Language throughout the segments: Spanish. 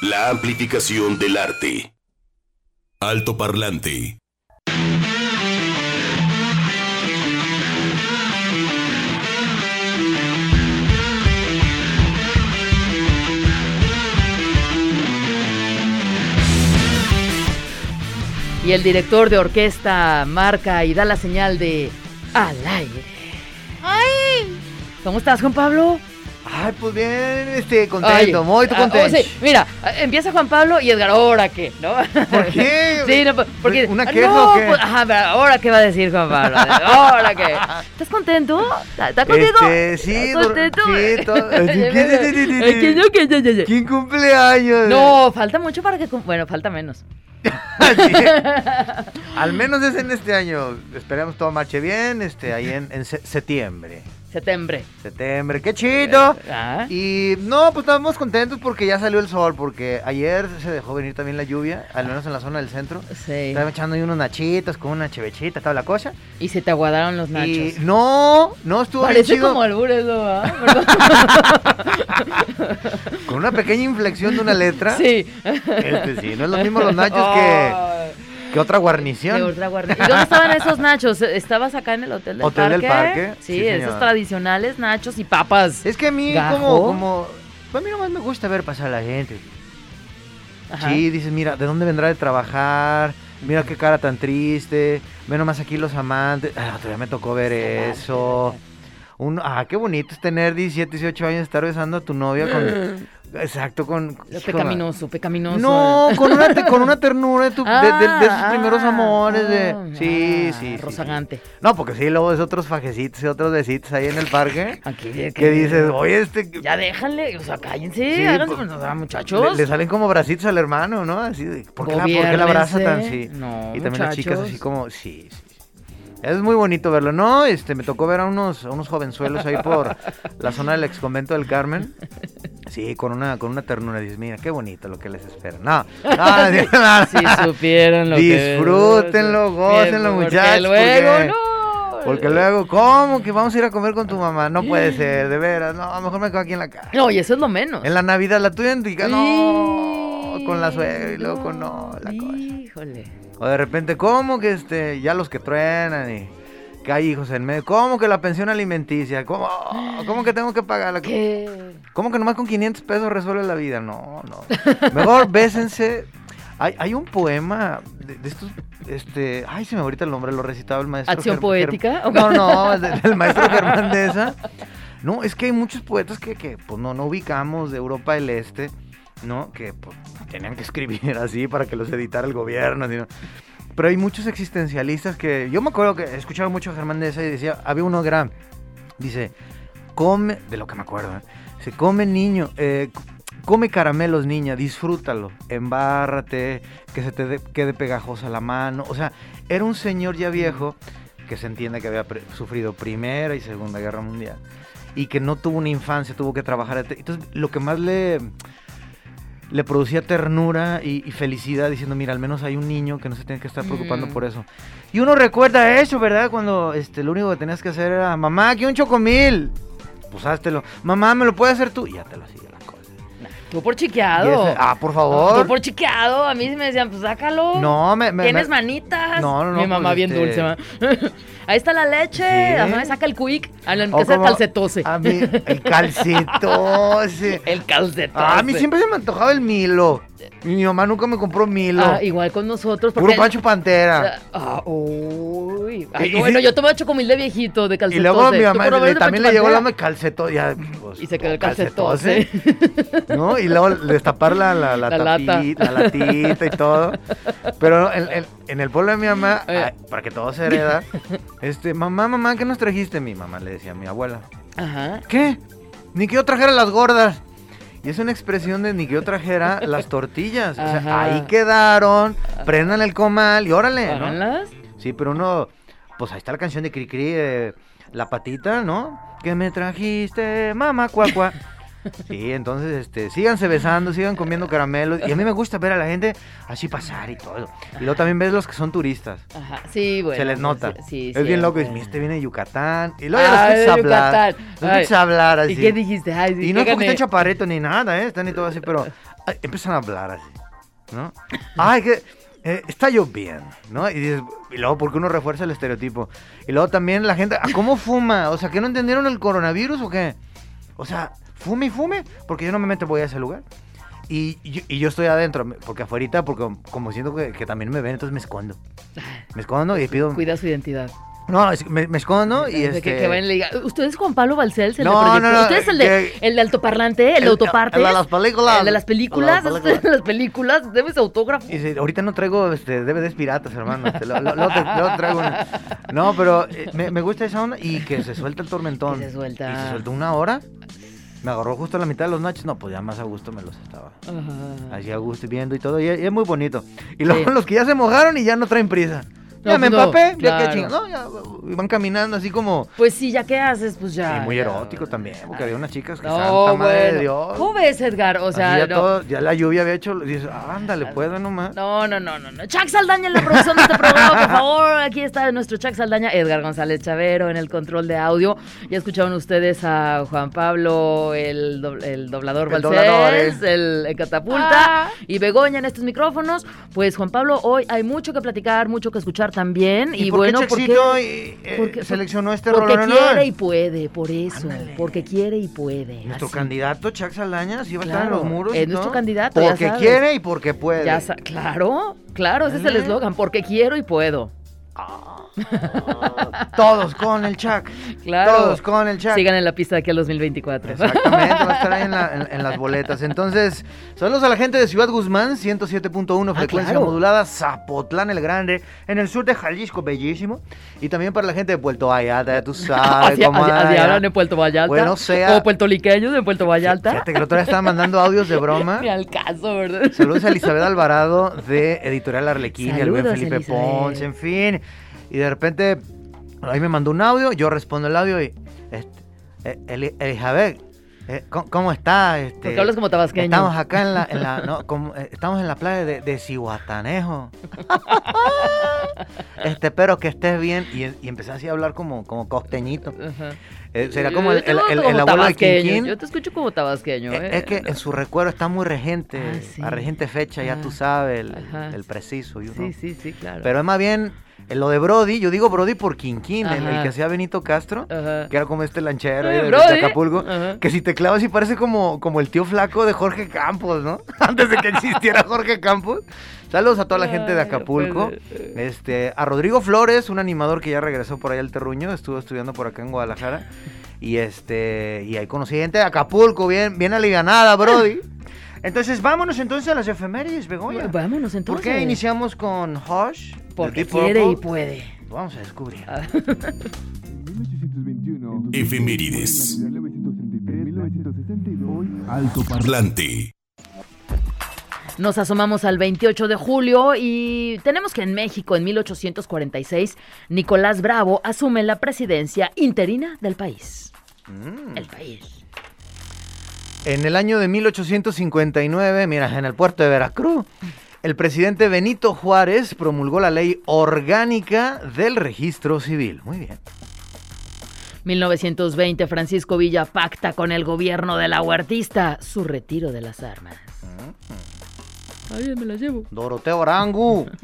La amplificación del arte. Alto parlante. Y el director de orquesta marca y da la señal de al aire. ¡Ay! ¿Cómo estás, Juan Pablo? Ay, pues bien, este, contento, muy ah, contento. oh, sí, mira, empieza Juan Pablo y Edgar, ¿ahora qué? ¿No? ¿Por qué? Sí, no, porque. ¿Una ah, queja no, o qué? pues, ajá, pero ¿ahora qué va a decir Juan Pablo? ¿Ahora qué? ¿Estás contento? ¿Estás contento? Este, sí, ¿Estás contento? sí, todo- Ay, que no. ¿Quién falta mucho para que. Bueno, falta menos. Sí. Al menos es en este año. Esperemos todo marche bien, este, ahí en, en se- septiembre. Septiembre. Septiembre, qué chido. Ah. Y no, pues estamos contentos porque ya salió el sol, porque ayer se dejó venir también la lluvia, al menos en la zona del centro. Sí. Estaba echando ahí unos nachitos con una chevechita, toda la cosa. Y se te aguadaron los nachos. Y no, no estuvo bien Parece chido. como albures, ¿no? ¿Ah? Con una pequeña inflexión de una letra. sí. Este sí, no es lo mismo los nachos que, Que otra qué guarnición. ¿Y dónde estaban esos nachos? ¿Estabas acá en el hotel del Hotel parque? del Parque, Sí, sí, esos tradicionales nachos y papas. Es que a mí Gajo. como, como, pues a mí nomás me gusta ver pasar a la gente. Ajá. Sí, dices, mira, ¿de dónde vendrá de trabajar? Mira qué cara tan triste. Ve nomás aquí los amantes. Ah, día me tocó ver eso. Un, ah, qué bonito es tener 17, 18 años, estar besando a tu novia con... Exacto, con... Con- pecaminoso, pecaminoso. No, con una, te- con una ternura de, tu- de- de- de esos Ah, primeros amores. ah, De, sí, ah, sí, sí, Rozagante. sí. No, porque sí, luego es otros fajecitos y otros besitos ahí en el parque. Aquí, de que dices, oye, este... Ya déjale, o sea, cállense, Sí, háganse, pues, o sea, muchachos. le salen como bracitos al hermano, ¿no? Así de, ¿por qué, la, por qué la abraza tan sí? No, y también las chicas así como, sí, sí. Es muy bonito verlo, ¿no? Este, me tocó ver a unos, a unos jovenzuelos ahí por la zona del ex convento del Carmen. Sí, con una, con una ternura. Dices, mira, qué bonito lo que les espera. No, no, no, no, Si supieran lo que... Disfrútenlo, gócenlo, muchachos, luego, porque- no. Porque luego, ¿cómo que vamos a ir a comer con tu mamá? No puede ser, de veras. No, mejor me quedo aquí en la casa. No, y eso es lo menos. En la Navidad, la tuya en no, Sí, con la suegra y luego con no, la cosa. Híjole. O de repente, ¿cómo que este, ya los que truenan y que hay hijos en medio? ¿Cómo que la pensión alimenticia? ¿Cómo, cómo que tengo que pagar la ¿Qué? ¿Cómo que nomás con 500 pesos resuelve la vida? No, no. Mejor bésense. Hay, hay un poema de, de estos, este, ay, se me ahorita el nombre, lo recitaba el maestro. ¿Acción Germ- poética? Germ- No, no, es de- del maestro Germán. No, es que hay muchos poetas que, que pues no, no ubicamos de Europa del Este, ¿no? Que pues, tenían que escribir así para que los editara el gobierno. así, ¿no? Pero hay muchos existencialistas que, yo me acuerdo que escuchaba mucho a Germán de esa y decía, había uno gran, dice, come, de lo que me acuerdo, ¿eh? se come niño, eh, come caramelos niña, disfrútalo, embárrate, que se te de- quede pegajosa la mano, o sea, era un señor ya viejo que se entiende que había sufrido Primera y Segunda Guerra Mundial y que no tuvo una infancia, tuvo que trabajar. Entonces, lo que más le, le producía ternura y, y felicidad, diciendo, mira, al menos hay un niño que no se tiene que estar preocupando Mm. por eso. Y uno recuerda eso, ¿verdad? Cuando este, lo único que tenías que hacer era, mamá, aquí un chocomil. Pues háztelo. Mamá, ¿me lo puedes hacer tú? Y ya te lo hacía la cosa. Tú por chiqueado. ese- ah, por Tú favor. por chiqueado. A mí me decían, pues sácalo. No, me... me- ¿Tienes me- manitas? No, no, no, Mi mamá pues, bien este- dulce, ma. Ahí está la leche. Sí. Ajá, saca el quick. A la que el calcetose. A mí, el calcetose. El calcetose. Ah, a mí siempre se me antojaba el Milo. Y mi mamá nunca me compró Milo. Ah, igual con nosotros. Puro Pancho Pantera. Ah, uy. Ay, Y- y bueno, sí- yo tomé chocomil de viejito, de Y calcetose. luego mi ¿Tú mamá le- de también le llegó la Pantera? calcetose. Ya, pues, Y se quedó el calcetose, ¿No? Y luego destapar la, la, la, La lata. tapita, la latita y todo. Pero en, en- en el pueblo de mi mamá, ay, para que todo se hereda, este, mamá, mamá, ¿qué nos trajiste? Mi mamá le decía a mi abuela. Ajá. ¿Qué? Ni que yo trajera las gordas. Y es una expresión de ni que yo trajera las tortillas. O sea, Ajá. ahí quedaron, prendan el comal y órale, ¿no? Sí, pero uno, pues ahí está la canción de Cricri, eh, La Patita, ¿no? Que me trajiste, mamá, cuacua. Sí, entonces, este, síganse besando, sigan comiendo caramelos. Y a mí me gusta ver a la gente así pasar y todo. Y luego también ves los que son turistas. Ajá, sí, bueno. Se les pues, nota. Sí, es bien loco. Y siempre. este viene de Yucatán. Y luego ya los Ah, escuchas hablar. Los escuchas hablar así. ¿Y qué dijiste? Ay, sí, Y no es ¿qué porque estén chaparritos ni nada, ¿eh? Están y todo así, pero ay, empiezan a hablar así, ¿no? Ay, que eh, está lloviendo, ¿no? Y, dices, y luego, porque uno refuerza el estereotipo? Y luego también la gente, ¿a cómo fuma? O sea, ¿que no entendieron el coronavirus o qué? O sea, fume y fume, porque yo no me meto voy a ese lugar. Y, y yo, y yo estoy adentro, porque afuera, porque como siento que, que también me ven, entonces me escondo. Me escondo y pido... Cuida su identidad. No, es- me, me escondo y De este... que, que vayan y le digan, ¿usted es Juan Pablo Balcells? El No, no, no, ¿Usted es el de, que- el de altoparlante? ¿El, de autopartes? El de las películas. ¿El de las películas? El de las ¿Usted de las películas? ¿Debes autógrafo? Y ahorita no traigo este, DVDs piratas, hermano. Te lo- lo- luego traigo una. No, pero eh, me, me gusta esa onda y que se suelta el tormentón. Que se suelta. Y se sueltó una hora. Me agarró justo a la mitad de los nachos. No, pues ya más a gusto me los estaba. Ajá. Así a gusto viendo y todo. Y, y es muy bonito. Y luego Sí. los que ya se mojaron y ya no traen prisa. Ya No, me pues no, empapé, ya claro. chingada. No, ya van caminando así como. Pues sí, ya qué haces, pues ya. y muy ya. erótico también. Porque había unas chicas que No, santa madre de bueno. Dios. ¿Cómo ves, Edgar? O sea, ya, no. todo- ya la lluvia había hecho. Dices, ándale, puedo nomás. No, no, no, no, no. Chuck Saldaña en la producción de este programa, por favor. Aquí está nuestro Chuck Saldaña, Edgar González Chavero en el control de audio. Ya escucharon ustedes a Juan Pablo, el, do- el doblador El doblador, Balcells, eh. el, el catapulta y Begoña en estos micrófonos. Pues Juan Pablo, hoy hay mucho que platicar, mucho que escuchar también. Y, ¿Y, por bueno, qué porque eh, porque- seleccionó este porque rolón? quiere y puede, por eso. Ándale. Porque quiere y puede. Nuestro así. candidato, Chuck Saldaña, sí va a estar en Claro, los muros. es y nuestro todo. candidato, ya Porque sabes. quiere y porque puede. Ya claro, claro, ese es el eslogan, porque quiero y puedo. Todos con el Chuck. Claro. Todos con el Chuck. Sigan en la pista de aquí al 2024. Exactamente, va a estar ahí en, la- en- en las boletas. Entonces, saludos a la gente de Ciudad Guzmán, 107.1 frecuencia Ah, claro. modulada, Zapotlán el Grande, en el sur de Jalisco, bellísimo. Y también para la gente de Puerto Vallarta, tú sabes cómo hablan en Puerto Vallarta. Bueno, sea- O puertoliqueños en Puerto Vallarta. Fíjate que el otro día estaba mandando audios de broma. Ni al caso, ¿verdad? Saludos a Elizabeth Alvarado de Editorial Arlequín, el buen Felipe Elizabeth. Ponce, en fin. Y de repente, ahí me mandó un audio, yo respondo el audio y, este, eh, Eli- Elizabeth, eh, ¿cómo, está? Este, Porque hablas como tabasqueño. Estamos acá en la, en la no, como, eh, estamos en la playa de, de Cihuatanejo. este, espero que estés bien. Y, y empecé así a hablar como, como costeñito. Eh, sería como el, abuelo de Quinquín. Yo te escucho como tabasqueño, Eh, ¿eh? Es que en su recuerdo está muy regente, Ah, sí. a regente fecha, ya Ah, tú sabes, el, preciso. you Sí, know. sí, sí, claro. Pero es más bien en lo de Brody, yo digo Brody por Quinquín, el, el que hacía Benito Castro, Ajá. que era como este lanchero Eh, de, de. Acapulco, Ajá. que si te clavas y parece como, como el tío flaco de Jorge Campos, ¿no? Antes de que existiera Jorge Campos. Saludos a toda la gente de Acapulco. Este, a Rodrigo Flores, un animador que ya regresó por ahí al terruño, estuvo estudiando por acá en Guadalajara. Y este, y ahí conocí gente de Acapulco, bien, bien alivianada, Brody. Entonces, vámonos entonces a las efemérides, Begoña. Vámonos entonces. ¿Por qué iniciamos con Hush? Porque quiere y puede. Vamos a descubrir. Ah. 1821. Efemérides. 1963. Alto Parlante. Nos asomamos al 28 de julio y tenemos que en México, en 1846, Nicolás Bravo asume la presidencia interina del país. Mm. El país. En el año de 1859, mira, en el puerto de Veracruz, el presidente Benito Juárez promulgó la ley orgánica del registro civil. Muy bien. 1920, Francisco Villa pacta con el gobierno de la huertista su retiro de las armas. Ay, me las llevo. Doroteo Arangu.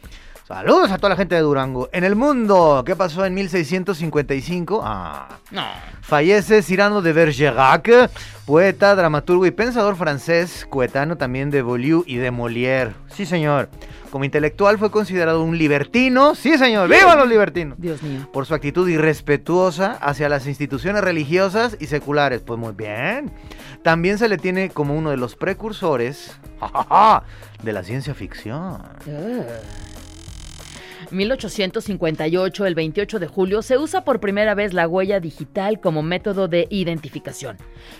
Saludos a toda la gente de Durango. En el mundo, ¿qué pasó en 1655? Ah, No. Fallece Cyrano de Bergerac, poeta, dramaturgo y pensador francés, coetano también de Beaulieu y de Molière. Sí, señor. Como intelectual fue considerado un libertino. Sí, señor. ¡Viva los libertinos! Dios mío. Por su actitud irrespetuosa hacia las instituciones religiosas y seculares. Pues muy bien. También se le tiene como uno de los precursores de la ciencia ficción. Ah. 1858, el 28 de julio, se usa por primera vez la huella digital como método de identificación.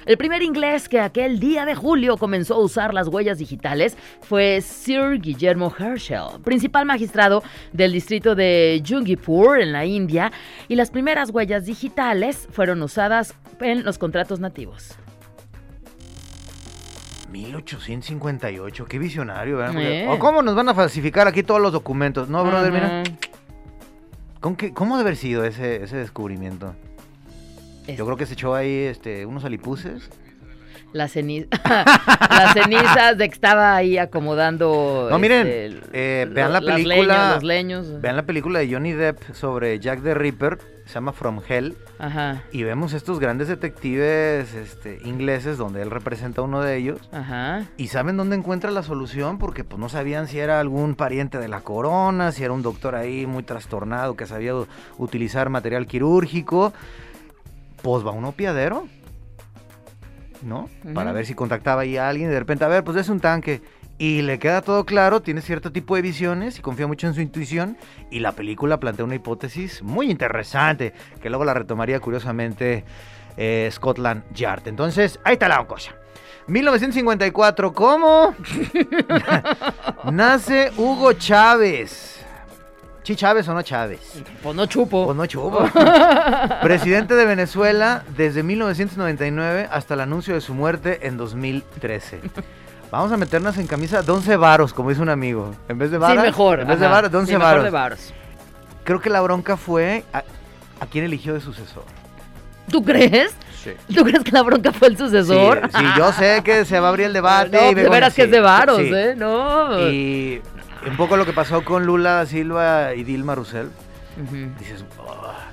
El primer inglés que aquel día de julio comenzó a usar las huellas digitales fue Sir Guillermo Herschel, principal magistrado del distrito de Jungipur en la India, y las primeras huellas digitales fueron usadas en los contratos nativos. 1858, qué visionario, ¿verdad? Eh. ¿O cómo nos van a falsificar aquí todos los documentos? No, brother, mira. Ajá. ¿Cómo, debe haber sido ese, ese descubrimiento? Es- Yo creo que se echó ahí este, unos alipuses. Las ceniz- las cenizas de que estaba ahí acomodando. No, miren, este, eh, vean la película- leñas, los leños. Vean la película de Johnny Depp sobre Jack the Ripper, se llama From Hell, Ajá, y vemos estos grandes detectives este, ingleses donde él representa a uno de ellos. ajá. Y saben dónde encuentra la solución porque pues no sabían si era algún pariente de la corona, si era un doctor ahí muy trastornado que sabía utilizar material quirúrgico. Pues va un opiadero, ¿no? Para ver si contactaba ahí a alguien y de repente, a ver, pues es un tanque. Y le queda todo claro, tiene cierto tipo de visiones y confía mucho en su intuición. Y la película plantea una hipótesis muy interesante, que luego la retomaría curiosamente eh, Scotland Yard. Entonces, ahí está la cosa. 1954, ¿cómo? Nace Hugo Chávez. ¿Sí Chávez o no Chávez? Pues no chupo. Pues no chupo. Presidente de Venezuela desde 1999 hasta el anuncio de su muerte en 2013. Vamos a meternos en camisa de 11 varos, como dice un amigo. En vez de varas. sí, mejor. En vez de ajá. varos, de 11 Sí, mejor varos. de varos. Creo que la bronca fue a, a quién eligió de sucesor. ¿Tú crees? Sí. ¿Tú crees que la bronca fue el Sí, sucesor? sí, yo sé que se va a abrir el debate. No, y de veras que sí, es de varos, sí. ¿eh? No. Y un poco lo que pasó con Lula Silva y Dilma Rousseff. Ujú. Dices, "Ah".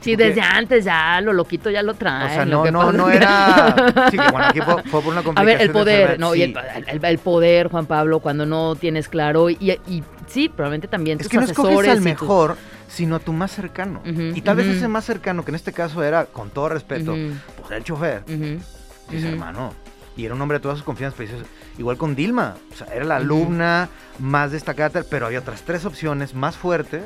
Sí, porque- desde antes ya lo loquito ya lo traen. o sea, no, no, no era. Sí, que bueno, aquí fue, fue por una A complicación. ver, el de poder, no, y el, sí. el- el poder, Juan Pablo, cuando no tienes claro, y, y sí, probablemente también Es tus que no escoges al y tus- mejor, sino a tu más cercano. Ujú, y tal vez ujú. ese más cercano, que en este caso era, con todo respeto, Ujú, pues el chofer, dice, ujú. hermano. Y era un hombre de todas sus confianzas. pero dices, igual con Dilma. O sea, era la alumna más destacada, pero había otras tres opciones más fuertes.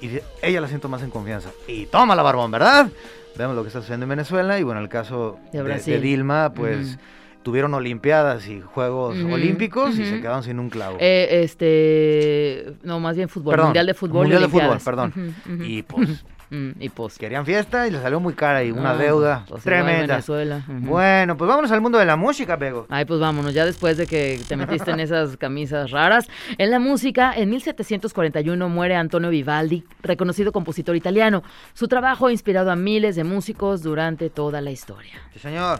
Y ella la siento más en confianza. Y toma la barbón, ¿verdad? Vemos lo que está sucediendo en Venezuela. Y bueno, el caso De de, Brasil. de Dilma, pues tuvieron Olimpiadas y Juegos Olímpicos y se quedaron sin un clavo. Eh, este, no, más bien fútbol, Perdón, mundial de fútbol. Mundial de fútbol, perdón. Y pues Mm, y pues. querían fiesta y les salió muy cara y una no, deuda tremenda. Venezuela. Bueno, pues vámonos al mundo de la música, Pego. Ay, pues vámonos, ya después de que te metiste en esas camisas raras. En la música, en 1741 muere Antonio Vivaldi, reconocido compositor italiano. Su trabajo ha inspirado a miles de músicos durante toda la historia. Sí, señor.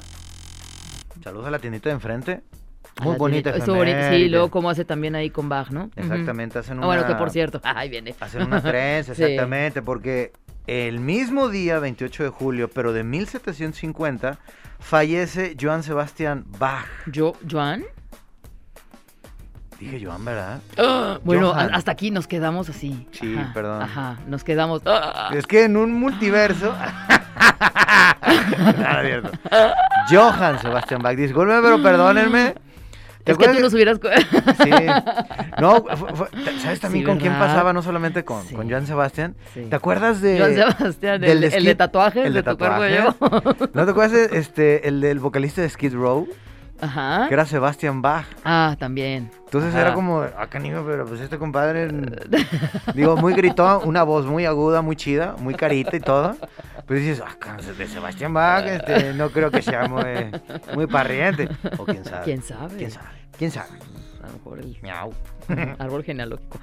Saludos a la tiendita de enfrente. Muy bonita estuvo bonito, Sí, luego como hace también ahí con Bach, ¿no? Exactamente, hacen Ah, una... bueno, que por cierto, ahí viene. Hacen una trenza, Sí. exactamente, porque el mismo día, 28 de julio, pero de 1750, fallece Johann Sebastian Bach. Yo, Joan. Dije Joan, ¿verdad? Bueno, Johann. a- hasta aquí nos quedamos así. Sí, Ajá, perdón. Ajá, nos quedamos. ah, Es que en un multiverso... Nada, cierto. Johann Sebastian Bach. Discúlpenme, pero perdónenme. ¿Te Es que tú nos hubieras. Sí. No, fue- fue- ¿sabes también Sí, con quién pasaba? No solamente con, Sí. con Joan Sebastián. Sí. ¿Te acuerdas de. Joan Sebastián, del el, el de tatuajes el de de tu cuerpo yo. ¿No te acuerdas de, este, el del vocalista de Skid Row? Ajá. Que era Sebastian Bach. Ah, también. Entonces Ajá. era como, ah, canijo, pero pues este compadre, digo, muy gritón, una voz muy aguda, muy chida, muy carita y todo. Pero dices, ah, de Sebastián Bach, este, no creo que sea muy, muy parriente. O quién sabe. ¿Quién sabe? ¿Quién sabe? ¿Quién sabe? A lo mejor el Miau. árbol genealógico.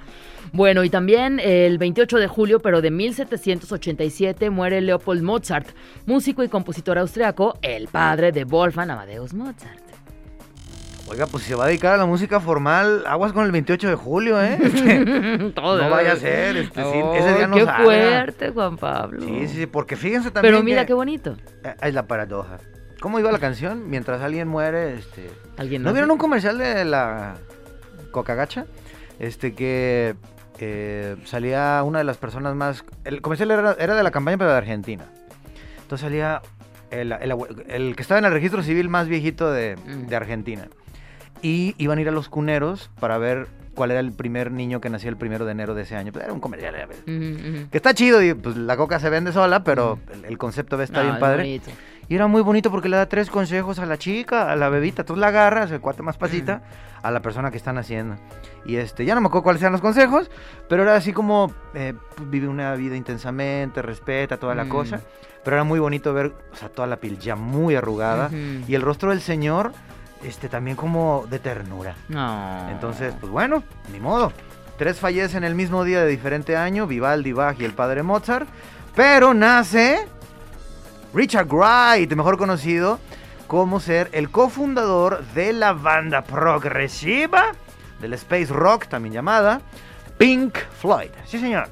Bueno, y también el 28 de julio, pero de 1787, muere Leopold Mozart, músico y compositor austriaco, el padre de Wolfgang Amadeus Mozart. Oiga, pues si se va a dedicar a la música formal, aguas con el 28 de julio, ¿eh? Este, Todo, no vaya a ser, este, sí, ese día no Qué salga. fuerte, Juan Pablo. Sí, sí, sí, porque fíjense también Pero mira que- qué bonito. Eh, Es la paradoja. ¿Cómo iba la canción? Mientras alguien muere, este... Alguien ¿No nace- vieron un comercial de la Coca-Gacha? Este que eh, salía una de las personas más... El comercial era, era de la campaña, pero de Argentina. Entonces salía el, el abue- el que estaba en el registro civil más viejito de, Mm. de Argentina. Y iban a ir a los cuneros para ver cuál era el primer niño que nacía el primero de enero de ese año. Pues era un comercial. Que está chido y pues la coca se vende sola, pero el, el concepto está bien padre. bonito. Y era muy bonito porque le da tres consejos a la chica, a la bebita. Tú la agarras, el cuate más pasita, a la persona que están haciendo. Y este, ya no me acuerdo cuáles eran los consejos, pero era así como eh, pues, vive una vida intensamente, respeta toda la Mm. cosa. Pero era muy bonito ver, o sea, toda la piel ya muy arrugada. Y el rostro del señor este, también como de ternura. No. Entonces, pues bueno, ni modo. Tres fallecen el mismo día de diferente año, Vivaldi, Bach y el padre Mozart. Pero nace Richard Wright, mejor conocido como ser el cofundador de la banda progresiva del space rock, también llamada Pink Floyd. Sí, señor.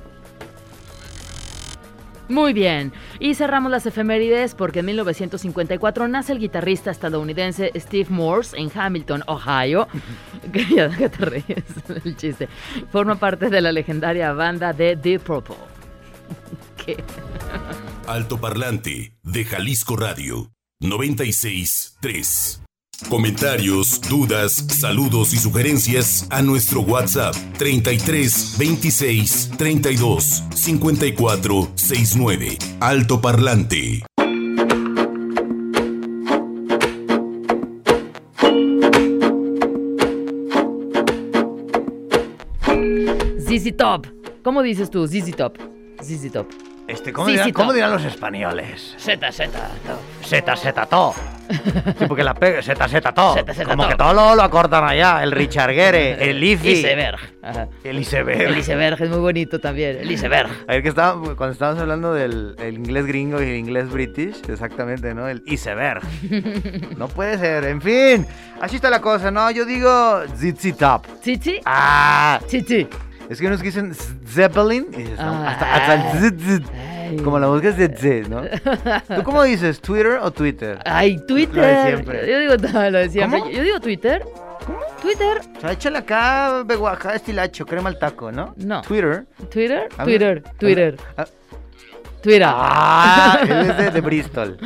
Muy bien. Y cerramos las efemérides porque en 1954 nace el guitarrista estadounidense Steve Morse en Hamilton, Ohio. que ya que te ríes, el chiste. Forma parte de la legendaria banda de Deep Purple. ¿Qué? Alto Parlante de Jalisco Radio 96.3. Comentarios, dudas, saludos y sugerencias a nuestro WhatsApp 33 26 32 54 69. Alto Parlante. ZZ Top. ¿Cómo dices tú? ZZ Top. ZZ Top. Este, ¿cómo, Sí, dirán, sí, cómo to. dirán los españoles? Z, Z. Z, Z, to. Sí, porque la pega, Z, Z, to. Z, Z, Como to. que todo lo, lo acortan allá. El Richard Gere, el Ifi. Iceberg. Ajá. El iceberg. El iceberg es muy bonito también. El iceberg. Ayer que estaba, cuando estábamos hablando del el inglés gringo y el inglés british, exactamente, ¿no? El iceberg. no puede ser, en fin. Así está la cosa, ¿no? Yo digo Top. ¿Chichi? Ah, Chichi. Es que unos que dicen Zeppelin y dices, no, hasta, hasta el. Ay. Como la música es de Z, ¿no? ¿Tú cómo dices? ¿Twitter o Twitter? Ay, Twitter. Lo de siempre. Yo digo no, lo de siempre. ¿Cómo? Yo digo Twitter. Twitter. O sea, échale acá, beguaja, estilacho, crema al taco, ¿no? No. Twitter. Twitter. A ver. Twitter. Twitter. Ah, Twitter. Ah, él es de, de Bristol.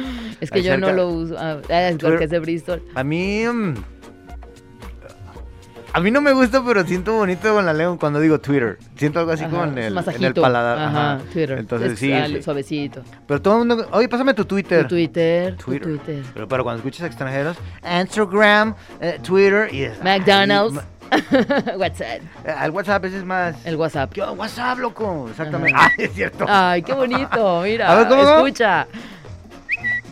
es que yo no lo uso. Ah, es porque es de Bristol. A mí. mm, A mí no me gusta, pero siento bonito con la lengua cuando digo Twitter. Siento algo así Ajá, es el, en el paladar. Ajá, Ajá. Twitter. Entonces Es, sí. ah, sí. Suavecito. Pero todo el mundo. Oye, pásame tu Twitter. Tu Twitter. tu Twitter. Twitter. Pero, pero cuando escuchas extranjeros, Instagram, eh, Twitter y. es- McDonald's. Ay, WhatsApp. ma- eh, Al WhatsApp ese es más. El WhatsApp. ¿Qué WhatsApp, loco? Exactamente. Ajá. Ah, es cierto. Ay, qué bonito. Mira. A ver, ¿cómo? Escucha.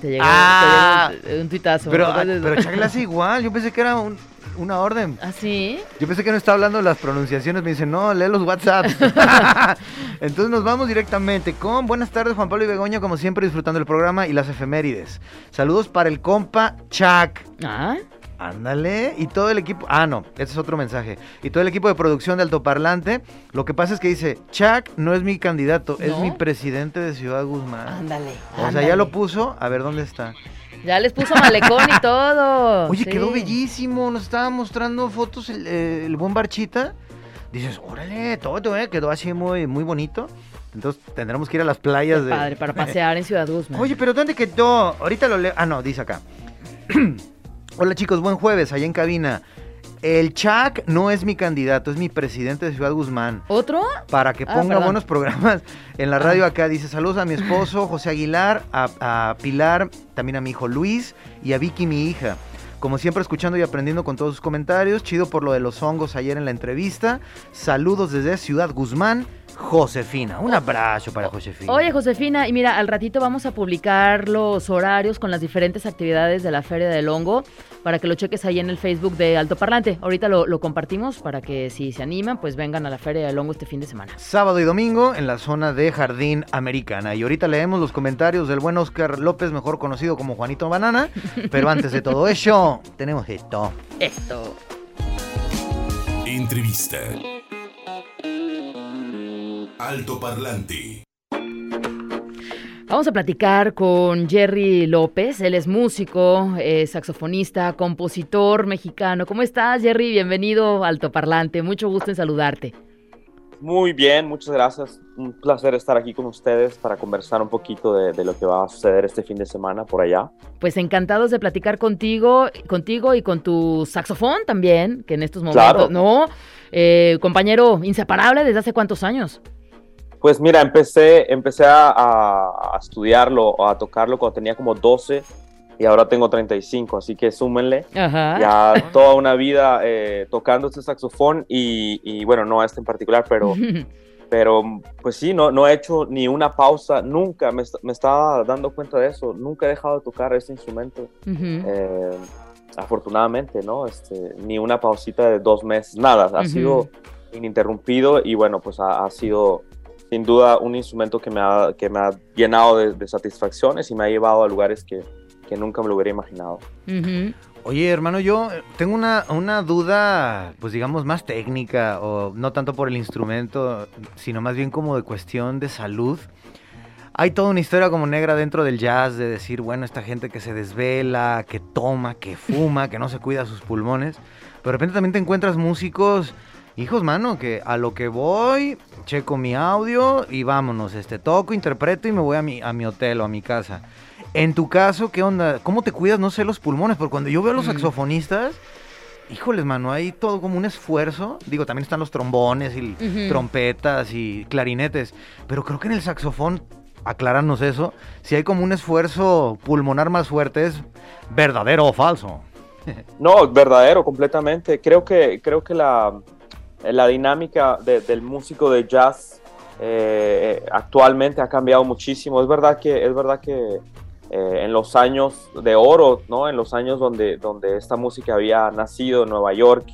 Te llegó, Ah. te llegó un, un tuitazo. pero, ah, pero hace igual. Yo pensé que era un- una orden. ¿Ah, sí? Yo pensé que no estaba hablando de las pronunciaciones. Me dice, no, lee los WhatsApp. Entonces nos vamos directamente con buenas tardes, Juan Pablo y Begoña, como siempre, disfrutando el programa y las efemérides. Saludos para el compa Chuck. Ah, Ándale. Y todo el equipo. Ah, no, ese es otro mensaje. Y todo el equipo de producción de Altoparlante. Lo que pasa es que dice: Chuck no es mi candidato, es ¿No? mi presidente de Ciudad Guzmán. ándale. O sea, ándale. ya lo puso. A ver dónde está. Ya les puso malecón y todo. Oye, sí. quedó bellísimo. Nos estaba mostrando fotos el, eh, el buen Barchita. Dices, órale, todo, eh, quedó así muy, muy bonito. Entonces tendremos que ir a las playas de. Padre, para pasear en Ciudad Guzmán. Oye, pero ¿dónde quedó? Ahorita lo leo. Ah, no, dice acá. Hola chicos, buen jueves, allá en cabina. El Chuck no es mi candidato, es mi presidente de Ciudad Guzmán. ¿Otro? Para que Ah, ponga buenos programas en la radio acá. Dice saludos a mi esposo José Aguilar, a, a Pilar, también a mi hijo Luis y a Vicky, mi hija. Como siempre, escuchando y aprendiendo con todos sus comentarios. Chido por lo de los hongos ayer en la entrevista. Saludos desde Ciudad Guzmán, Josefina. Un abrazo para Josefina. Oye, Josefina, y mira, al ratito vamos a publicar los horarios con las diferentes actividades de la Feria del Hongo para que lo cheques ahí en el Facebook de Alto Parlante. Ahorita lo, lo compartimos para que si se animan, pues vengan a la Feria del Hongo este fin de semana. Sábado y domingo en la zona de Jardín Americana. Y ahorita leemos los comentarios del buen Oscar López, mejor conocido como Juanito Banana. Pero antes de todo eso, tenemos esto. Esto. Entrevista. Alto Parlante. Vamos a platicar con Jerry López. Él es músico, saxofonista, compositor mexicano. ¿Cómo estás, Jerry? Bienvenido Alto Parlante. Mucho gusto en saludarte. Muy bien, muchas gracias. Un placer estar aquí con ustedes para conversar un poquito de, de lo que va a suceder este fin de semana por allá. Pues encantados de platicar contigo, contigo y con tu saxofón también, que en estos momentos, Claro. ¿no? Eh, compañero inseparable desde hace cuántos años. Pues mira, empecé, empecé a, a- estudiarlo, a tocarlo cuando tenía como 12 y ahora tengo 35, así que súmenle. Ajá. Ya toda una vida eh, tocando este saxofón y, y, bueno, no este en particular, pero, pero pues sí, no, no he hecho ni una pausa, nunca, me, me estaba dando cuenta de eso, nunca he dejado de tocar este instrumento. Eh, afortunadamente, ¿no? Este, ni una pausita de dos meses, nada, ha sido ininterrumpido y bueno, pues ha, sido sin duda un instrumento que me ha, que me ha llenado de, satisfacciones y me ha llevado a lugares que, que nunca me lo hubiera imaginado. Oye, hermano, yo tengo una, una, duda, pues digamos, más técnica, o no tanto por el instrumento, sino más bien como de cuestión de salud. Hay toda una historia como negra dentro del jazz de decir, bueno, esta gente que se desvela, que toma, que fuma, que no se cuida sus pulmones. Pero de repente también te encuentras músicos, hijos, mano, que a lo que voy, checo mi audio y vámonos, este, toco, interpreto y me voy a mi, a mi hotel o a mi casa. En tu caso, ¿qué onda? ¿Cómo te cuidas, no sé, los pulmones? Porque cuando yo veo a los mm. saxofonistas, híjoles, mano, hay todo como un esfuerzo. Digo, también están los trombones y trompetas y clarinetes. Pero creo que en el saxofón, acláranos eso, si hay como un esfuerzo pulmonar más fuerte, ¿es verdadero o falso? no, verdadero, completamente. Creo que, creo que la, la dinámica del músico de jazz eh, actualmente ha cambiado muchísimo. Es verdad que, es verdad que eh, en los años de oro, ¿no? en los años donde, donde esta música había nacido en Nueva York,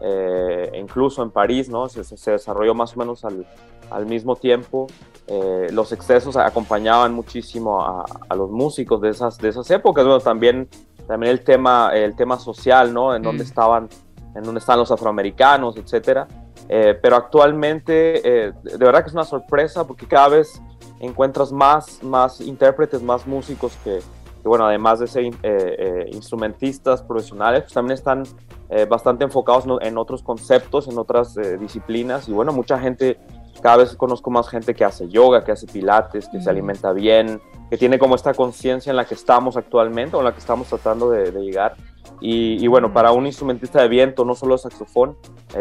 eh, incluso en París, ¿no? se, se, desarrolló más o menos al, al mismo tiempo. Eh, los excesos acompañaban muchísimo a, a, los músicos de esas, de esas épocas. Bueno, también, también el, tema, el tema social, ¿no? en dónde mm. estaban en dónde están los afroamericanos, etcétera. pero actualmente, de verdad que es una sorpresa porque cada vez encuentras más, más intérpretes, más músicos que, bueno, además de ser eh, eh, instrumentistas profesionales, pues también están eh, bastante enfocados en otros conceptos, en otras disciplinas. Y bueno, mucha gente, cada vez conozco más gente que hace yoga, que hace pilates, que se alimenta bien, que tiene como esta conciencia en la que estamos actualmente o en la que estamos tratando de, llegar. Y, bueno, para un instrumentista de viento, no solo saxofón,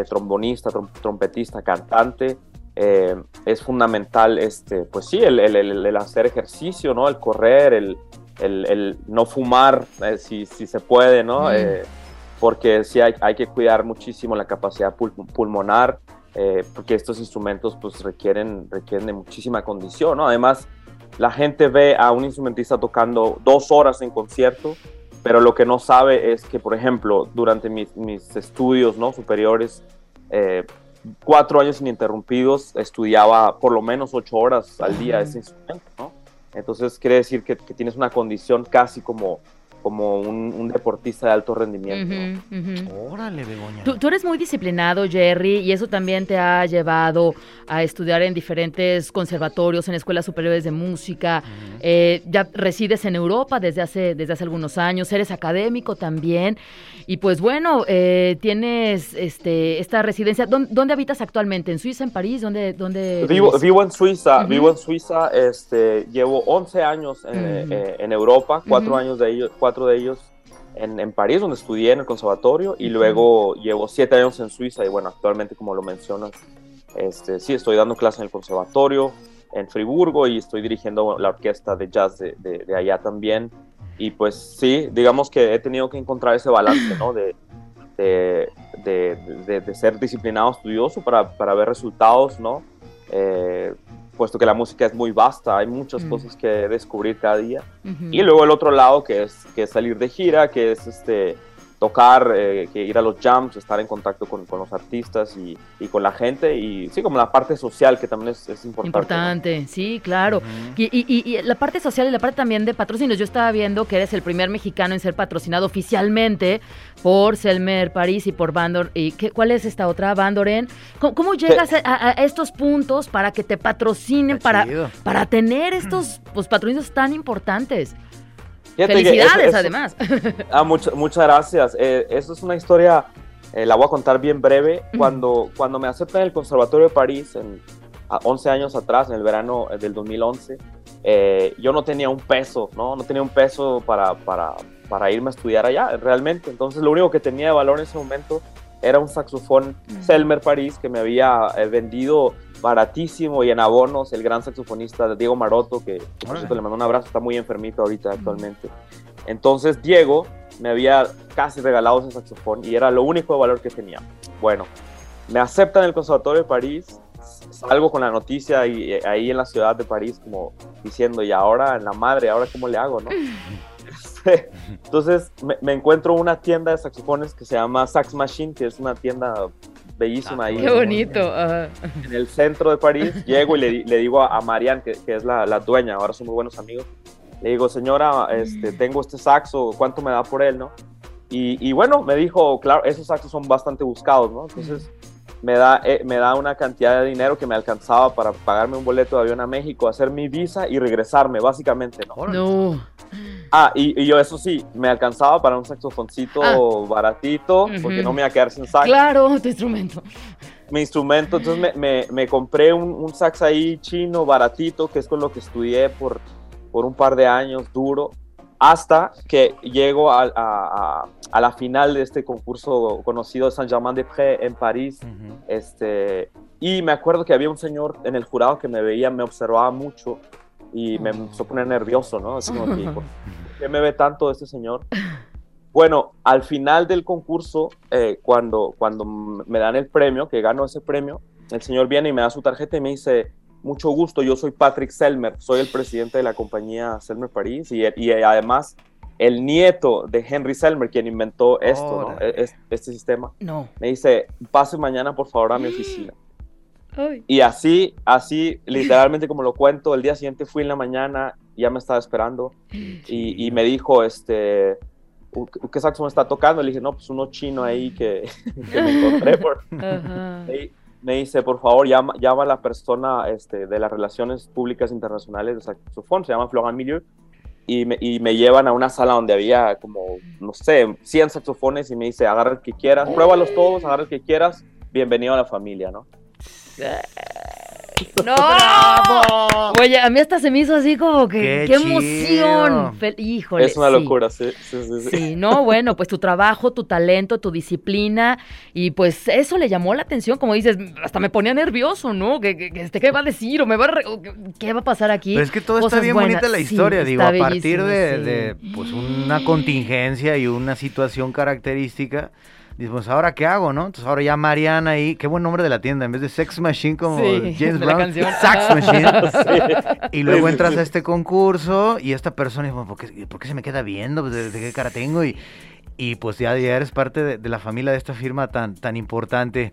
trombonista, trompetista, cantante, eh, es fundamental, este, pues sí, el, el, hacer ejercicio, ¿no? El correr, el, el no fumar, eh, si, si, se puede, ¿no? Eh, porque sí hay, hay, que cuidar muchísimo la capacidad pulmonar, porque estos instrumentos pues requieren, requieren de muchísima condición, ¿no? Además, la gente ve a un instrumentista tocando dos horas en concierto, pero lo que no sabe es que, por ejemplo, durante mis, mis estudios ¿no? superiores, cuatro años ininterrumpidos estudiaba por lo menos ocho horas al día ese instrumento, ¿no? Entonces quiere decir que, que tienes una condición casi como como un, deportista de alto rendimiento. Órale, Begoña. Tú, eres muy disciplinado, Jerry, y eso también te ha llevado a estudiar en diferentes conservatorios, en escuelas superiores de música. Eh, ya resides en Europa desde hace, desde hace algunos años, eres académico también. Y pues bueno, eh, tienes este, esta residencia. ¿Dónde, habitas actualmente? ¿En Suiza, en París? ¿Dónde, dónde vivo, vivo en Suiza, vivo en Suiza. Este, llevo 11 años en, eh, en Europa, cuatro años de ellos, de ellos en, en, París, donde estudié en el conservatorio, y luego llevo siete años en Suiza, y bueno, actualmente, como lo mencionas, este, sí, estoy dando clases en el conservatorio, en Friburgo, y estoy dirigiendo la orquesta de jazz de, de, allá también. Y pues sí, digamos que he tenido que encontrar ese balance, ¿no? De, de, de, ser disciplinado, estudioso para, para ver resultados, ¿no? Eh, puesto que la música es muy vasta, hay muchas mm. cosas que descubrir cada día. Y luego el otro lado que es, que es salir de gira, que es este, tocar, eh, que ir a los jams, estar en contacto con, con los artistas y, y, con la gente y sí, como la parte social que también es, es importante. Importante, sí, claro. y, y, y, la parte social y la parte también de patrocinios. Yo estaba viendo que eres el primer mexicano en ser patrocinado oficialmente por Selmer París y por Bandor. ¿Y qué, cuál es esta otra? Bandoren. ¿Cómo, llegas a, estos puntos para que te patrocinen, para, para tener estos pues, patrocinios tan importantes? Felicidades, además. Ah, muchas gracias. Eh, eso es una historia, eh, la voy a contar bien breve. Cuando, cuando me acepté en el Conservatorio de París, en, 11 años atrás, en el verano eh, del 2011, yo no tenía un peso, ¿no? No tenía un peso para, para, para irme a estudiar allá, realmente. Entonces, lo único que tenía de valor en ese momento era un saxofón Selmer París que me había vendido baratísimo y en abonos el gran saxofonista Diego Maroto, que, por cierto le mando un abrazo, está muy enfermito ahorita actualmente. Entonces Diego me había casi regalado ese saxofón y era lo único de valor que tenía. Bueno, me aceptan el Conservatorio de París, salgo con la noticia y, ahí en la ciudad de París como diciendo, y ahora en la madre, ahora cómo le hago, ¿no? entonces me, encuentro una tienda de saxofones que se llama Sax Machine, que es una tienda bellísima ah, ahí. Qué bonito. En el centro de París. Llego y le, digo a, Marianne, que, es la, dueña, ahora son muy buenos amigos. Le digo, señora, este, tengo este saxo, ¿cuánto me da por él, no? Y, bueno, me dijo, claro, esos saxos son bastante buscados, ¿no? Entonces me da, eh, me da una cantidad de dinero que me alcanzaba para pagarme un boleto de avión a México, hacer mi visa y regresarme, básicamente, ¿no? No. Ah, y, yo eso sí, me alcanzaba para un saxofoncito ah. baratito, porque no me iba a quedar sin sax. Claro, tu instrumento. Mi instrumento, entonces me, me, compré un, un, sax ahí chino, baratito, que es con lo que estudié por, por un par de años, duro, hasta que llego a, a, a, la final de este concurso conocido de Saint-Germain-des-Prés en París. este, y me acuerdo que había un señor en el jurado que me veía, me observaba mucho y me empezó a poner nervioso, ¿no? Así como ¿por qué me ve tanto este señor? Bueno, al final del concurso, eh, cuando, cuando me dan el premio, que gano ese premio, el señor viene y me da su tarjeta y me dice, mucho gusto, yo soy Patrick Selmer, soy el presidente de la compañía Selmer París y, y además el nieto de Henry Selmer, quien inventó esto, e, este sistema. No. Me dice, pase mañana por favor a mi oficina. Y así, así, literalmente como lo cuento, el día siguiente fui en la mañana, ya me estaba esperando y, y me dijo, este, ¿qué saxo me está tocando? Le dije, no, pues uno chino ahí que, que me encontré. Por... me dice, por favor, llama, llama a la persona este, de las relaciones públicas internacionales de saxofón, se llama Florent Milieu, y me, y me, llevan a una sala donde había como, no sé, 100 saxofones y me dice, agarra el que quieras, pruébalos todos, agarra el que quieras, bienvenido a la familia, ¿no? ¡No! Oye, a mí hasta se me hizo así como que. ¡Qué, emoción! Híjole. Es una locura, sí. Sí, sí, sí. no, bueno, pues tu trabajo, tu talento, tu disciplina. Y pues eso le llamó la atención, como dices, hasta me ponía nervioso, ¿no? ¿Qué, este, ¿qué va a decir? ¿O me va a ¿Qué va a pasar aquí? Pero es que todo está bien bonita la historia, digo, a partir de, de pues, una contingencia y una situación característica Dices, pues ahora qué hago, ¿no? Entonces ahora ya Mariana ahí, qué buen nombre de la tienda, en vez de Sex Machine como James Brown, Sex Machine. Y luego entras a este concurso y esta persona dice, ¿por qué, ¿por qué se me queda viendo? ¿De, qué cara tengo? Y, y pues ya, ya eres parte de, la familia de esta firma tan, tan importante.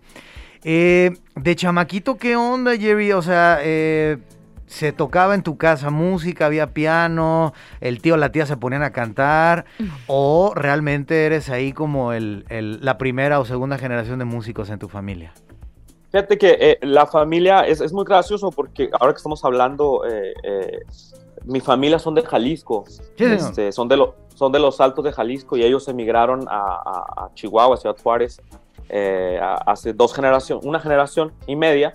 Eh, de chamaquito, ¿qué onda, Jerry? O sea, eh, se tocaba en tu casa música, había piano, el tío o la tía se ponían a cantar, o realmente eres ahí como el, la primera o segunda generación de músicos en tu familia? Fíjate que eh, la familia es, muy gracioso porque ahora que estamos hablando, eh, eh, mi familia son de Jalisco, este, son, de son de los altos de Jalisco y ellos emigraron a, a Chihuahua, a Ciudad Juárez, hace dos generaciones, una generación y media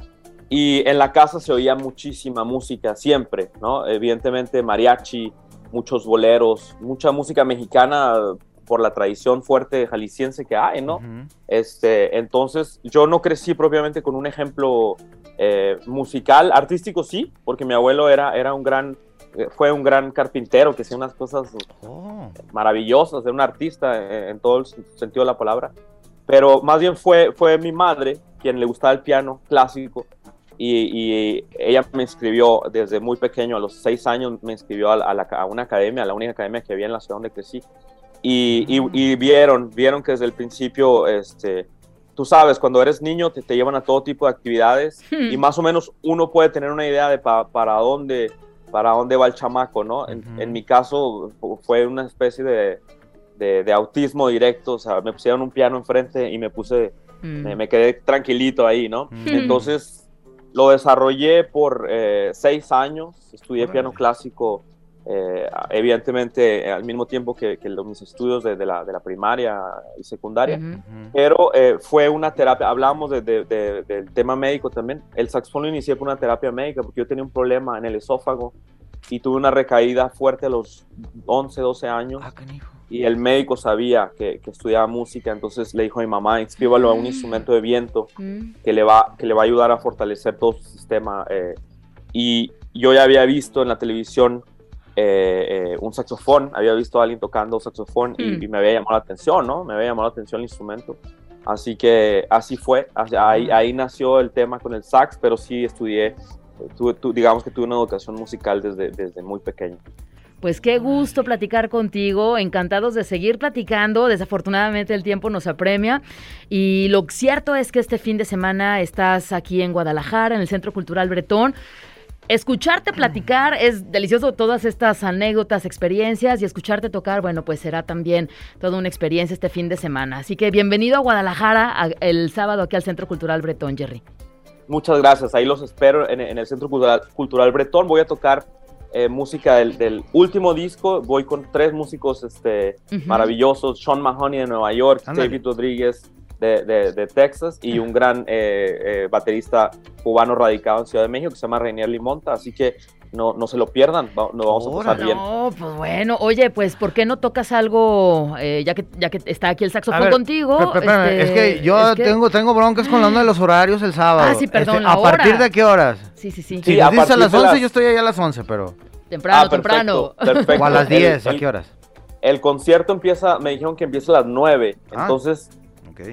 y en la casa se oía muchísima música, siempre, ¿no? Evidentemente mariachi, muchos boleros, mucha música mexicana por la tradición fuerte jalisciense que hay, ¿no? este, entonces, yo no crecí propiamente con un ejemplo eh, musical, artístico sí, porque mi abuelo era, era un gran, eh, fue un gran carpintero que hacía unas cosas oh. maravillosas, era un artista en, en, todo el sentido de la palabra, pero más bien fue, fue mi madre quien le gustaba el piano clásico y, ella me inscribió desde muy pequeño, a los seis años me inscribió a, una academia, a la única academia que había en la ciudad donde crecí. Y, y, vieron, vieron que desde el principio, este, tú sabes, cuando eres niño te, te llevan a todo tipo de actividades y hmm. más o menos uno puede tener una idea de para dónde para dónde va el chamaco, ¿no? en, mi caso fue una especie de, de, autismo directo, o sea, me pusieron un piano enfrente y me puse, hmm. me, quedé tranquilito ahí, ¿no? Hmm. Entonces lo desarrollé por eh, seis años, estudié piano clásico, eh, evidentemente al mismo tiempo que, que mis estudios de, la, de, la, primaria y secundaria, pero eh, fue una terapia, hablábamos de, del tema médico también, el saxofón lo inicié con una terapia médica porque yo tenía un problema en el esófago y tuve una recaída fuerte a los 11, 12 años. Ah, y el médico sabía que, estudiaba música, entonces le dijo a mi mamá, inscríbalo a un mm. instrumento de viento mm. que, le va, que le va a ayudar a fortalecer todo su sistema. Eh, y yo ya había visto en la televisión eh, eh, un saxofón, había visto a alguien tocando saxofón y, mm. me había llamado la atención, ¿no? Me había llamado la atención el instrumento. Así que así fue, ahí, ahí nació el tema con el sax, pero sí estudié, tuve, digamos que tuve una educación musical desde, desde muy pequeño. Pues qué gusto platicar contigo, encantados de seguir platicando. Desafortunadamente el tiempo nos apremia y lo cierto es que este fin de semana estás aquí en Guadalajara, en el Centro Cultural Bretón. Escucharte platicar es delicioso, todas estas anécdotas, experiencias y escucharte tocar, bueno, pues será también toda una experiencia este fin de semana. Así que bienvenido a Guadalajara el sábado aquí al Centro Cultural Bretón, Jerry. Muchas gracias, ahí los espero en, el Centro Cultural, Cultural Bretón. Voy a tocar eh, música del, último disco. Voy con tres músicos este, maravillosos: Sean Mahoney de Nueva York, David Rodríguez de, Texas y un gran eh, eh, baterista cubano radicado en Ciudad de México que se llama Reinier Limonta. Así que no, no se lo pierdan, no vamos a pasar bien. No, pues bueno, oye, pues ¿por qué no tocas algo, ya, que, ya que está aquí el saxofón contigo? Este, es que yo tengo, tengo broncas con la onda de los horarios el sábado. Ah, sí, perdón, este, ¿A partir de qué horas? Sí, sí, sí. Si a, a las 11, yo estoy allá a las 11, pero... Temprano, ah, temprano. Perfecto. O a las 10, ¿a qué horas? El concierto empieza, me dijeron que empieza a las 9, ah. entonces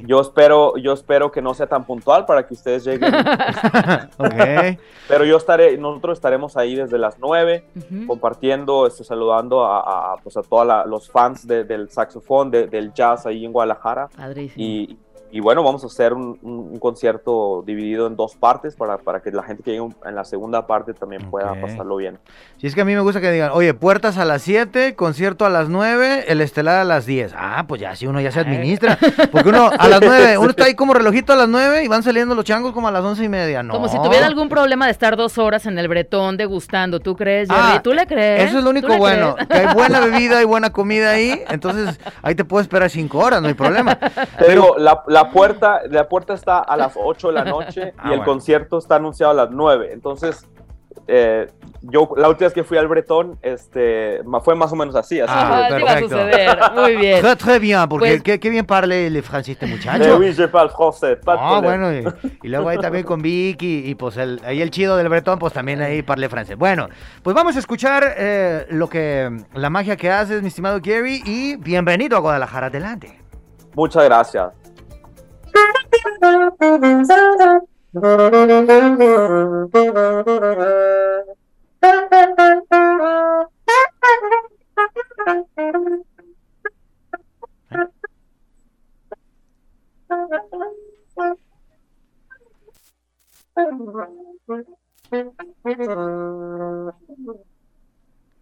yo espero, yo espero que no sea tan puntual para que ustedes lleguen. okay. Pero yo estaré, nosotros estaremos ahí desde las 9, compartiendo, este, saludando a, pues a todos los fans del saxofón, del jazz ahí en Guadalajara. Y, y bueno, vamos a hacer un, concierto dividido en dos partes para, para, que la gente que llegue en la segunda parte también pueda pasarlo bien. Si es que a mí me gusta que digan, oye, puertas a las 7, concierto a las 9, el estelar a las 10. Ah, pues ya, si uno ya se administra. Porque uno a las 9, uno está ahí como relojito a las 9 y van saliendo los changos como a las 11 y media. No. Como si tuviera algún problema de estar dos horas en el bretón degustando. ¿Tú crees, Jerry? Ah, ¿Tú le crees? Eso es lo único bueno, que hay buena bebida y buena comida ahí. Entonces ahí te puedo esperar 5 horas, no hay problema. Pero la la puerta, la puerta está a las 8 de la noche ah, y el concierto está anunciado a las 9. Entonces, eh, yo la última vez que fui al Bretón, este, fue más o menos así. así ah, a suceder. Muy bien. Très, très bien, porque pues, qué, bien parle el francés este muchacho. Oui, je parle français. Ah, bueno, y, luego ahí también con Vicky, y, pues el, ahí el chido del Bretón, pues también ahí parle francés. Bueno, pues vamos a escuchar eh, lo que, la magia que haces, mi estimado Gary, y bienvenido a Guadalajara, adelante. Muchas gracias.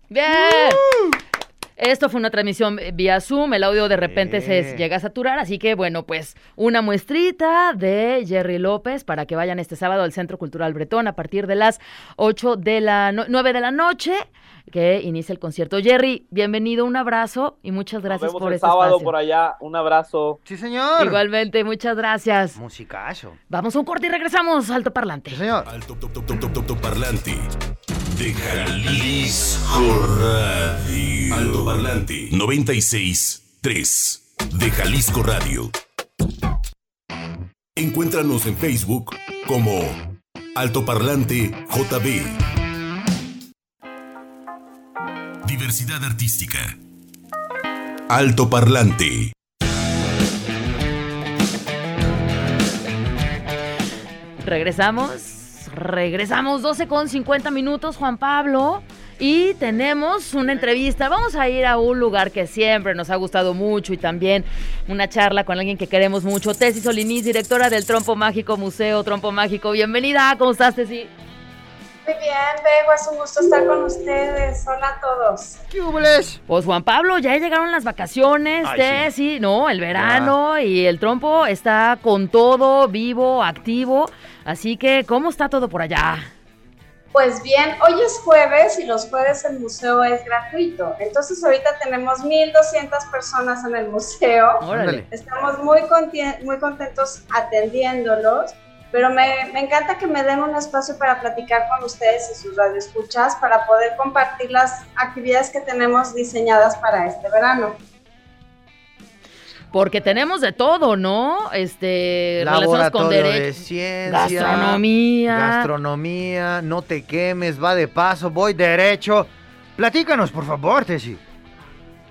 Bien. Esto fue una transmisión vía Zoom, el audio de repente se llega a saturar, así que bueno, pues una muestrita de Jerry López para que vayan este sábado al Centro Cultural Bretón a partir de las 8 de la 9 de la noche que inicia el concierto. Jerry, bienvenido, un abrazo y muchas gracias Nos vemos por el este sábado por allá, un abrazo. Sí, señor. Igualmente, muchas gracias. Musicazo. Vamos a un corte y regresamos, Alto Parlante. Sí, señor. Alto Parlante de Jalisco Radio. Alto Parlante 96.3 de Jalisco Radio. Encuéntranos en Facebook como Alto Parlante JB. Diversidad artística. Alto Parlante. Regresamos Regresamos 12 con 50 minutos, Juan Pablo. Y tenemos una entrevista. Vamos a ir a un lugar que siempre nos ha gustado mucho y también una charla con alguien que queremos mucho. Tessy Solinis, directora del Trompo Mágico Museo Trompo Mágico. Bienvenida, ¿cómo estás, Tessy? Muy bien, Bego, es un gusto estar con ustedes. Hola a todos. ¿Qué hubles? Pues Juan Pablo, ya llegaron las vacaciones, Tessy, ¿no? El verano y el trompo está con todo, vivo, activo. Así que, ¿cómo está todo por allá? Pues bien, hoy es jueves y los jueves el museo es gratuito. Entonces ahorita tenemos 1.200 personas en el museo. Órale. Estamos muy, muy contentos atendiéndolos, pero me, me, encanta que me den un espacio para platicar con ustedes y sus radioescuchas para poder compartir las actividades que tenemos diseñadas para este verano. Porque tenemos de todo, ¿no? Este, con derecho, de ciencia, gastronomía, gastronomía, no te quemes, va de paso, voy derecho. Platícanos, por favor, Tessy.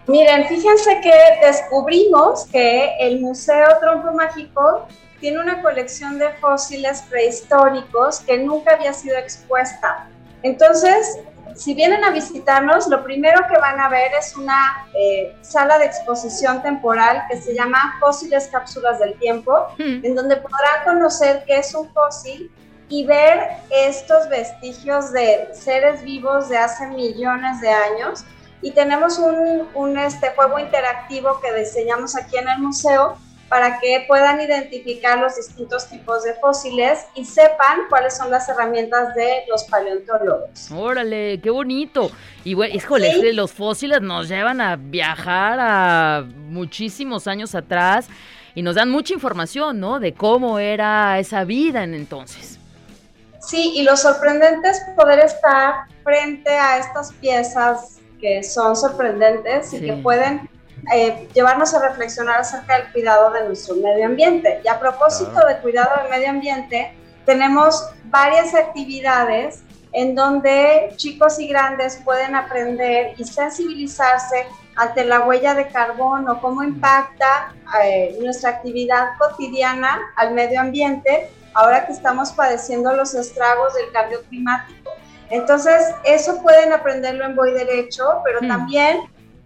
Miren, fíjense que descubrimos que el Museo Trompo Mágico tiene una colección de fósiles prehistóricos que nunca había sido expuesta. Entonces, si vienen a visitarnos, lo primero que van a ver es una eh, sala de exposición temporal que se llama Fósiles Cápsulas del Tiempo, hmm. en donde podrán conocer qué es un fósil y ver estos vestigios de seres vivos de hace millones de años. Y tenemos un, un este, juego interactivo que diseñamos aquí en el museo para que puedan identificar los distintos tipos de fósiles y sepan cuáles son las herramientas de los paleontólogos. Órale, qué bonito. Y bueno, híjole, los fósiles nos llevan a viajar a muchísimos años atrás y nos dan mucha información, ¿no? De cómo era esa vida en entonces. Sí, y lo sorprendente es poder estar frente a estas piezas que son sorprendentes y que pueden eh, llevarnos a reflexionar acerca del cuidado de nuestro medio ambiente. Y a propósito de cuidado del medio ambiente, tenemos varias actividades en donde chicos y grandes pueden aprender y sensibilizarse ante la huella de carbono, cómo impacta eh, nuestra actividad cotidiana al medio ambiente ahora que estamos padeciendo los estragos del cambio climático. Entonces, eso pueden aprenderlo en Voy Derecho, pero hmm. también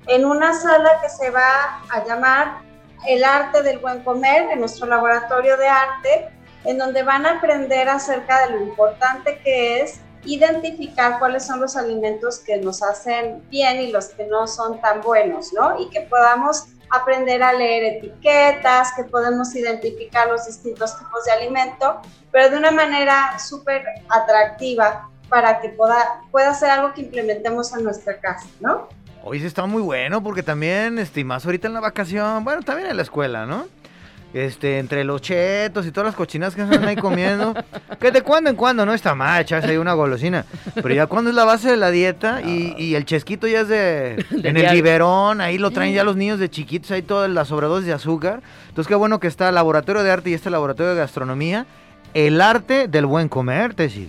en una sala que se va a llamar El Arte del Buen Comer, en nuestro laboratorio de arte, en donde van a aprender acerca de lo importante que es identificar cuáles son los alimentos que nos hacen bien y los que no son tan buenos, ¿no? Y que podamos aprender a leer etiquetas, que podemos identificar los distintos tipos de alimento, pero de una manera súper atractiva para que pueda, pueda ser algo que implementemos en nuestra casa, ¿no? Hoy sí está muy bueno porque también, este, más ahorita en la vacación, bueno, también en la escuela, ¿no? Este, entre los chetos y todas las cochinas que están ahí comiendo, que de cuando en cuando no está mal echarse ahí una golosina, pero ya cuando es la base de la dieta y, el chesquito ya es de, en el biberón, ahí lo traen ya los niños de chiquitos, ahí toda la sobredosis de azúcar, entonces qué bueno que está el laboratorio de arte y este laboratorio de gastronomía, el arte del buen comer, Tessy.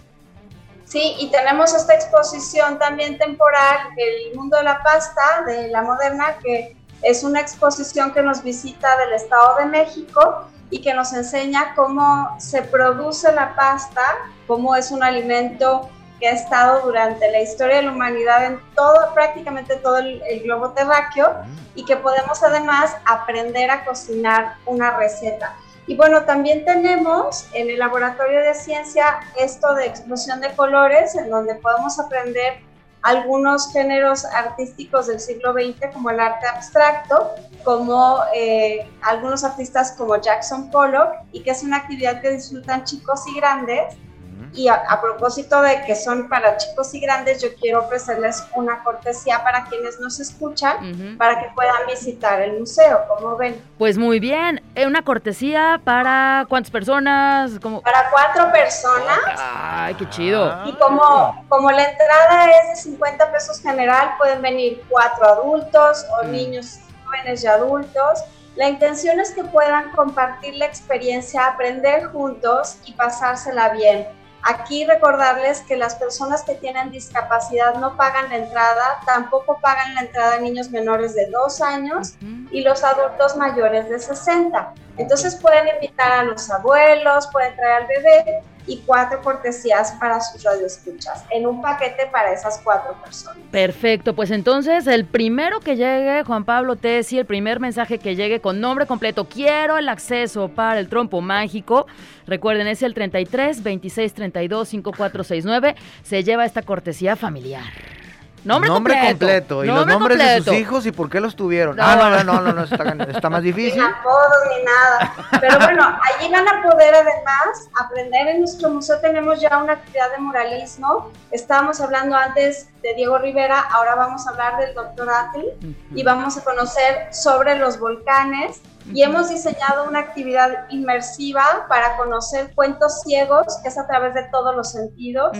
Sí, y tenemos esta exposición también temporal, El Mundo de la Pasta, de la Moderna, que es una exposición que nos visita del Estado de México y que nos enseña cómo se produce la pasta, cómo es un alimento que ha estado durante la historia de la humanidad en todo, prácticamente todo el, el globo terráqueo y que podemos además aprender a cocinar una receta. Y bueno, también tenemos en el laboratorio de ciencia esto de explosión de colores, en donde podemos aprender algunos géneros artísticos del siglo XX, como el arte abstracto, como eh, algunos artistas como Jackson Pollock, y que es una actividad que disfrutan chicos y grandes y a, propósito de que son para chicos y grandes, yo quiero ofrecerles una cortesía para quienes nos escuchan, para que puedan visitar el museo, como ven. Pues muy bien, eh, una cortesía para cuántas personas? Como... Para cuatro personas. Ay, qué chido. Y como, como la entrada es de 50 pesos general, pueden venir cuatro adultos o mm. niños jóvenes y adultos. La intención es que puedan compartir la experiencia, aprender juntos y pasársela bien. Aquí recordarles que las personas que tienen discapacidad no pagan la entrada, tampoco pagan la entrada niños menores de 2 años y los adultos mayores de 60. Entonces pueden invitar a los abuelos, pueden traer al bebé y cuatro cortesías para sus radioescuchas, en un paquete para esas cuatro personas. Perfecto, pues entonces el primero que llegue, Juan Pablo Tessi, el primer mensaje que llegue con nombre completo, quiero el acceso para el trompo mágico, recuerden, es el 33 26 32 5469, se lleva esta cortesía familiar. Nombre, completo. Y los nombres de sus hijos y por qué los tuvieron. ah, no, no, no, no, está, más difícil. Ni apodos ni nada. Pero bueno, allí van a poder además aprender. En nuestro museo tenemos ya una actividad de muralismo. Estábamos hablando antes de Diego Rivera, ahora vamos a hablar del doctor Atl y vamos a conocer sobre los volcanes y hemos diseñado una actividad inmersiva para conocer cuentos ciegos, que es a través de todos los sentidos.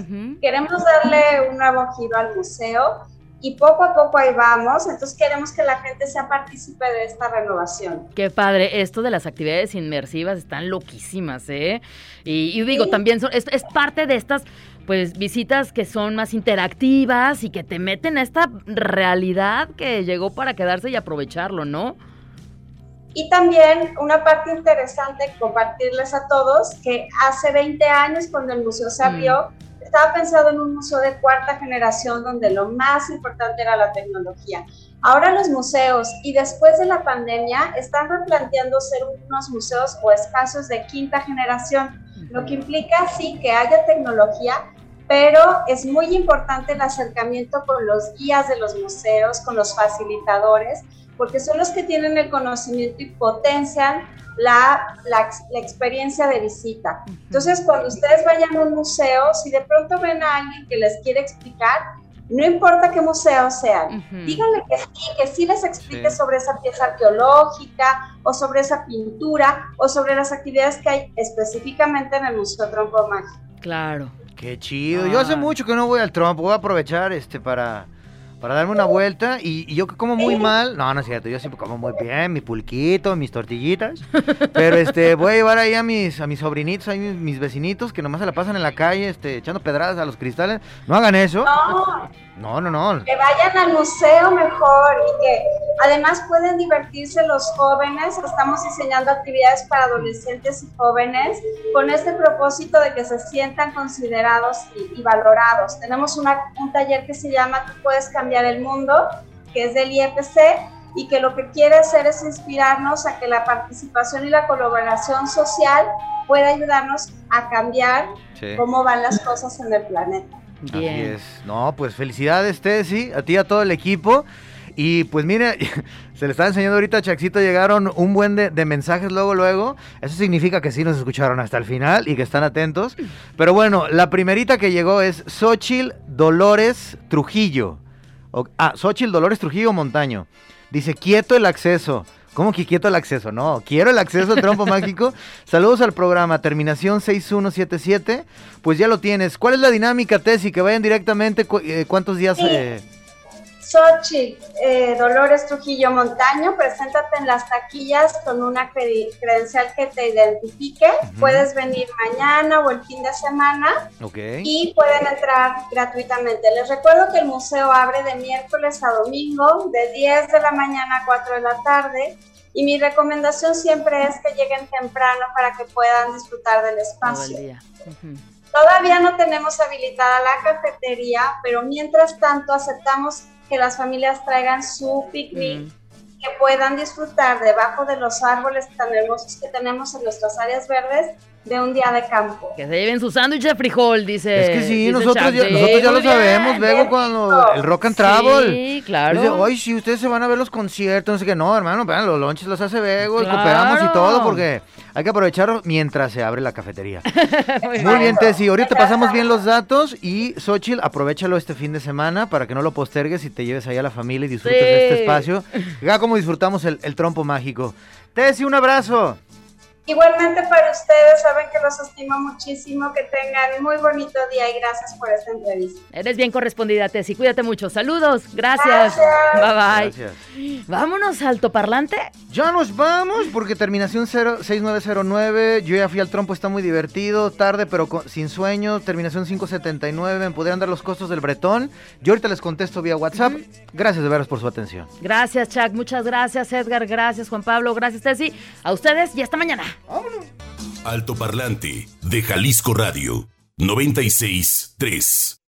Queremos darle un nuevo giro al museo y poco a poco ahí vamos, entonces queremos que la gente sea partícipe de esta renovación. Qué padre, esto de las actividades inmersivas están loquísimas, ¿eh? Y, digo, también es, es parte de estas pues visitas que son más interactivas y que te meten a esta realidad que llegó para quedarse y aprovecharlo, ¿no? Y también una parte interesante compartirles a todos que hace 20 años cuando el museo se abrió, estaba pensado en un museo de cuarta generación donde lo más importante era la tecnología. Ahora los museos y después de la pandemia están replanteando ser unos museos o espacios de quinta generación, lo que implica sí que haya tecnología, pero es muy importante el acercamiento con los guías de los museos, con los facilitadores, porque son los que tienen el conocimiento y potencian la, la, experiencia de visita. Entonces, cuando ustedes vayan a un museo, si de pronto ven a alguien que les quiere explicar, no importa qué museo sean, díganle que sí, que sí les explique sobre esa pieza arqueológica o sobre esa pintura o sobre las actividades que hay específicamente en el Museo Trompo Mágico. Claro. Qué chido. Yo hace ah. mucho que no voy al trompo, voy a aprovechar este para para darme una vuelta. Y, yo que como muy mal, no, no es cierto, yo siempre como muy bien, mi pulquito, mis tortillitas. Pero este, voy a llevar ahí a mis, a mis sobrinitos, a mis, mis, vecinitos que nomás se la pasan en la calle, este, echando pedradas a los cristales. No hagan eso. No. No, no, no. Que vayan al museo mejor y que además pueden divertirse los jóvenes. Estamos diseñando actividades para adolescentes y jóvenes con este propósito de que se sientan considerados y, valorados. Tenemos una, un taller que se llama Tú puedes cambiar el mundo, que es del IFC y que lo que quiere hacer es inspirarnos a que la participación y la colaboración social pueda ayudarnos a cambiar cómo van las cosas en el planeta. Bien. Así es. No, pues felicidades, Tessy, a ti y a todo el equipo. Y pues mire, se le está enseñando ahorita a Chaxito, llegaron un buen de, mensajes luego, luego. Eso significa que sí nos escucharon hasta el final y que están atentos. Pero bueno, la primerita que llegó es Xochil Dolores Trujillo. ah, Xochil Dolores Trujillo Montaño. Dice, quieto el acceso. ¿Cómo que quieto el acceso? No, quiero el acceso al trompo mágico. Saludos al programa, terminación 6177. Pues ya lo tienes. ¿Cuál es la dinámica, Tessy? Que vayan directamente, eh, ¿cuántos días? Eh? Xochitl eh, Dolores Trujillo Montaño, preséntate en las taquillas con una credencial que te identifique. Puedes venir mañana o el fin de semana y pueden entrar gratuitamente. Les recuerdo que el museo abre de miércoles a domingo, de 10 de la mañana a 4 de la tarde. Y mi recomendación siempre es que lleguen temprano para que puedan disfrutar del espacio. Todavía no tenemos habilitada la cafetería, pero mientras tanto aceptamos que las familias traigan su picnic, que puedan disfrutar debajo de los árboles tan hermosos que tenemos en nuestras áreas verdes de un día de campo. Que se lleven su sándwich de frijol, dice. Es que sí, nosotros ya, nosotros ya lo sabemos, luego cuando el rock and travel. Sí, claro. Dice, oye, si ustedes se van a ver los conciertos, no sé qué, no, hermano, vean, los lonches los hace Bego, y cooperamos y todo, porque hay que aprovechar mientras se abre la cafetería. Muy bien, Tessy, ahorita pasamos bien los datos y Xochitl, aprovechalo este fin de semana para que no lo postergues y te lleves ahí a la familia y disfrutes de este espacio. Vea cómo disfrutamos el, el trompo mágico. Tessy, un abrazo. Igualmente para ustedes, saben que los estimo muchísimo, que tengan muy bonito día y gracias por esta entrevista. Eres bien correspondida, Tessy, cuídate mucho. Saludos, gracias. Bye bye. Vámonos, altoparlante. Ya nos vamos, porque terminación 6909, yo ya fui al trompo, está muy divertido, tarde pero sin sueño, terminación 579, me podrían dar los costos del bretón. Yo ahorita les contesto vía WhatsApp. Gracias de veras por su atención. Gracias, Chuck, muchas gracias, Edgar, gracias, Juan Pablo, gracias, Tessy. A ustedes y hasta mañana. Alto Parlante de Jalisco Radio 96 3.